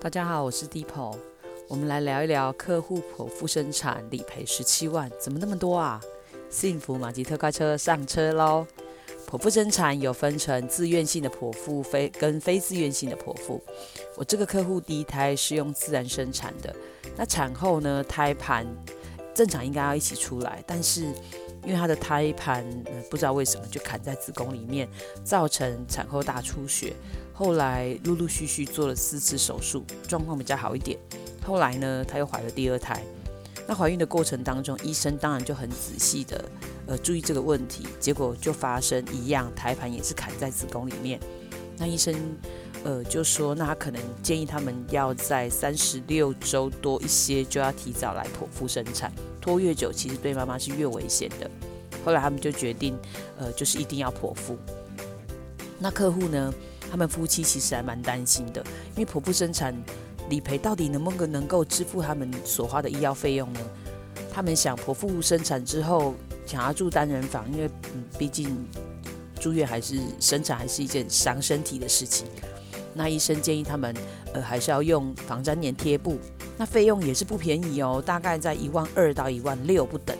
大家好，我是 Deepo，我们来聊一聊客户剖腹生产理赔十七万，怎么那么多啊？幸福马吉特快车上车喽！剖腹生产有分成自愿性的剖腹，非跟非自愿性的剖腹。我这个客户第一胎是用自然生产的，那产后呢，胎盘正常应该要一起出来，但是因为他的胎盘，不知道为什么就卡在子宫里面，造成产后大出血。后来陆陆续续做了四次手术，状况比较好一点。后来呢，她又怀了第二胎。那怀孕的过程当中，医生当然就很仔细的呃注意这个问题，结果就发生一样，胎盘也是卡在子宫里面。那医生呃就说，那他可能建议他们要在三十六周多一些就要提早来剖腹生产，拖越久其实对妈妈是越危险的。后来他们就决定呃就是一定要剖腹。那客户呢？他们夫妻其实还蛮担心的，因为剖腹生产理赔到底能不能够支付他们所花的医药费用呢？他们想剖腹生产之后想要住单人房，因为嗯，毕竟住院还是生产还是一件伤身体的事情。那医生建议他们呃还是要用防粘黏贴布，那费用也是不便宜哦，大概在一万二到一万六不等。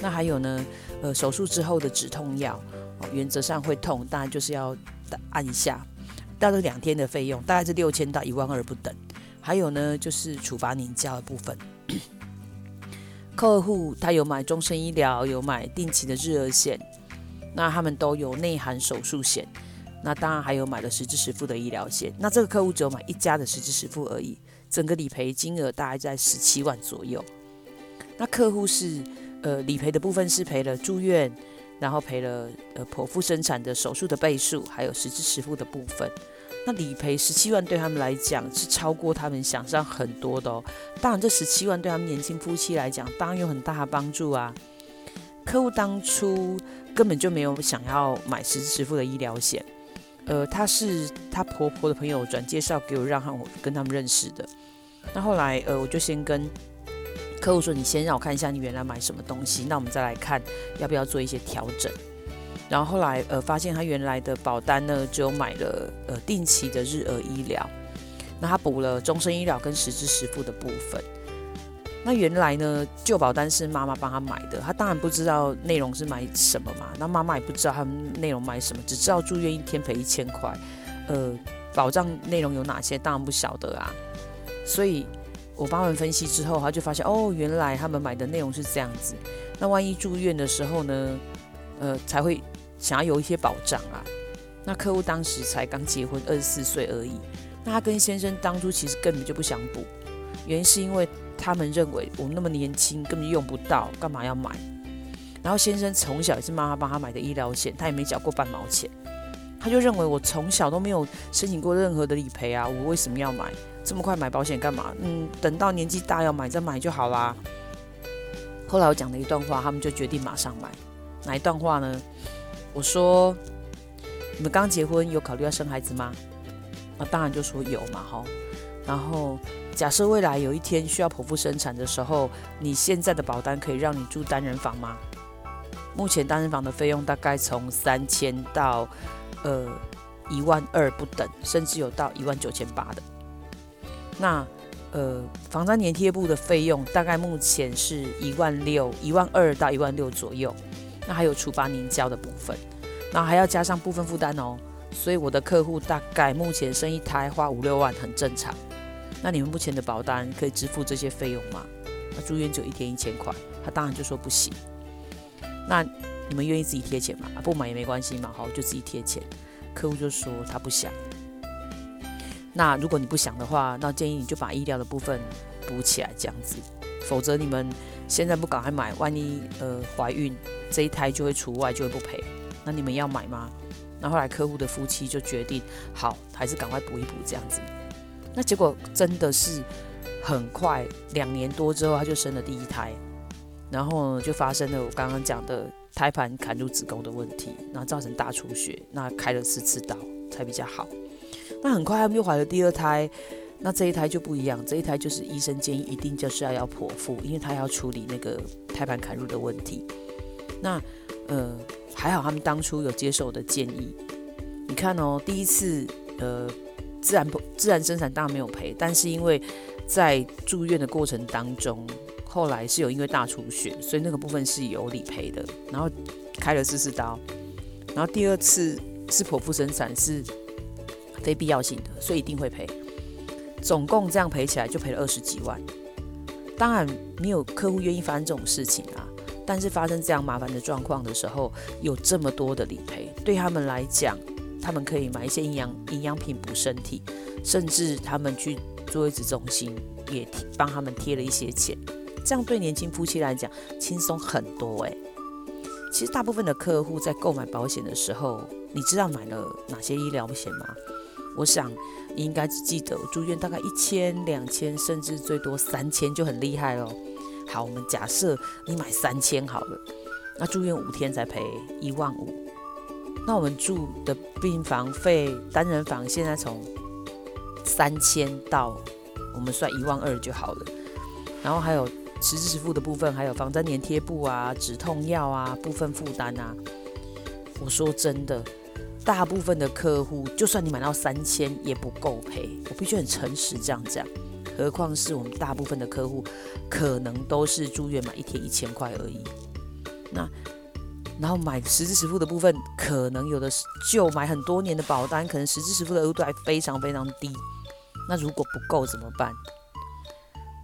那还有呢，呃手术之后的止痛药，原则上会痛，当然就是要按一下。大概两天的费用大概是六千到一万二不等，还有呢就是处罚凝胶的部分。客户他有买终身医疗，有买定期的日额险，那他们都有内含手术险，那当然还有买了实支实付的医疗险。那这个客户只有买一家的实支实付而已，整个理赔金额大概在十七万左右。那客户是呃理赔的部分是赔了住院。然后赔了呃剖腹生产的手术的倍数，还有实支实付的部分。那理赔十七万对他们来讲是超过他们想象很多的哦。当然，这十七万对他们年轻夫妻来讲，当然有很大的帮助啊。客户当初根本就没有想要买实支实付的医疗险，呃，他是他婆婆的朋友转介绍给我，让我跟他们认识的。那后来呃，我就先跟。客户说：“你先让我看一下你原来买什么东西，那我们再来看要不要做一些调整。”然后后来呃发现他原来的保单呢，只有买了呃定期的日额医疗，那他补了终身医疗跟实支实付的部分。那原来呢旧保单是妈妈帮他买的，他当然不知道内容是买什么嘛，那妈妈也不知道他们内容买什么，只知道住院一天赔一千块，呃保障内容有哪些当然不晓得啊，所以。我帮他们分析之后，他就发现哦，原来他们买的内容是这样子。那万一住院的时候呢，呃，才会想要有一些保障啊。那客户当时才刚结婚，二十四岁而已。那他跟先生当初其实根本就不想补，原因是因为他们认为我那么年轻，根本就用不到，干嘛要买？然后先生从小也是妈妈帮他买的医疗险，他也没缴过半毛钱。他就认为我从小都没有申请过任何的理赔啊，我为什么要买？这么快买保险干嘛？嗯，等到年纪大要买再买就好啦。后来我讲了一段话，他们就决定马上买。哪一段话呢？我说：“你们刚结婚有考虑要生孩子吗？”那当然就说有嘛，哈。然后假设未来有一天需要剖腹生产的时候，你现在的保单可以让你住单人房吗？目前单人房的费用大概从三千到呃一万二不等，甚至有到一万九千八的。那，呃，防粘黏贴布的费用大概目前是一万六、一万二到一万六左右。那还有处罚凝胶的部分，那还要加上部分负担哦。所以我的客户大概目前生一胎花五六万很正常。那你们目前的保单可以支付这些费用吗？那住院就一天一千块，他当然就说不行。那你们愿意自己贴钱吗？不买也没关系嘛，好，就自己贴钱。客户就说他不想。那如果你不想的话，那建议你就把医疗的部分补起来，这样子。否则你们现在不赶快买，万一呃怀孕这一胎就会除外，就会不赔。那你们要买吗？那后来客户的夫妻就决定，好，还是赶快补一补这样子。那结果真的是很快，两年多之后他就生了第一胎，然后就发生了我刚刚讲的胎盘砍入子宫的问题，然后造成大出血，那开了四次刀才比较好。那很快他们又怀了第二胎，那这一胎就不一样，这一胎就是医生建议一定就是要要剖腹，因为他要处理那个胎盘砍入的问题。那呃还好他们当初有接受我的建议。你看哦，第一次呃自然自然生产当然没有赔，但是因为在住院的过程当中，后来是有因为大出血，所以那个部分是有理赔的，然后开了四次刀，然后第二次是剖腹生产是非必要性的，所以一定会赔，总共这样赔起来就赔了二十几万。当然没有客户愿意发生这种事情啊，但是发生这样麻烦的状况的时候，有这么多的理赔，对他们来讲。他们可以买一些营养营养品补身体，甚至他们去坐月子中心也帮他们贴了一些钱，这样对年轻夫妻来讲轻松很多诶。其实大部分的客户在购买保险的时候，你知道买了哪些医疗险吗？我想你应该只记得住院大概一千、两千，甚至最多三千就很厉害了。好，我们假设你买三千好了，那住院五天才赔一万五。那我们住的病房费，单人房现在从三千到我们算一万二就好了，然后还有实支付的部分，还有防粘连贴布啊、止痛药啊、部分负担啊。我说真的，大部分的客户，就算你买到三千也不够赔，我必须很诚实这样讲。何况是我们大部分的客户，可能都是住院买一天一千块而已。那。然后买实支实付的部分，可能有的就买很多年的保单，可能实支实付的额度还非常非常低。那如果不够怎么办？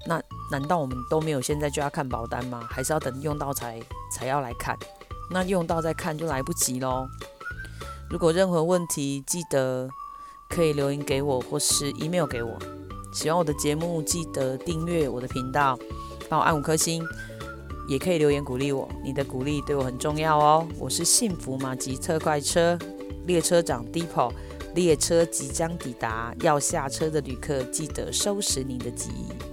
那难道我们都没有现在就要看保单吗？还是要等用到才才要来看？那用到再看就来不及喽。如果任何问题，记得可以留言给我，或是 email 给我。喜欢我的节目，记得订阅我的频道，帮我按五颗星。也可以留言鼓励我，你的鼓励对我很重要哦。我是幸福马吉特快车列车长 Deepo，列车即将抵达，要下车的旅客记得收拾您的记忆。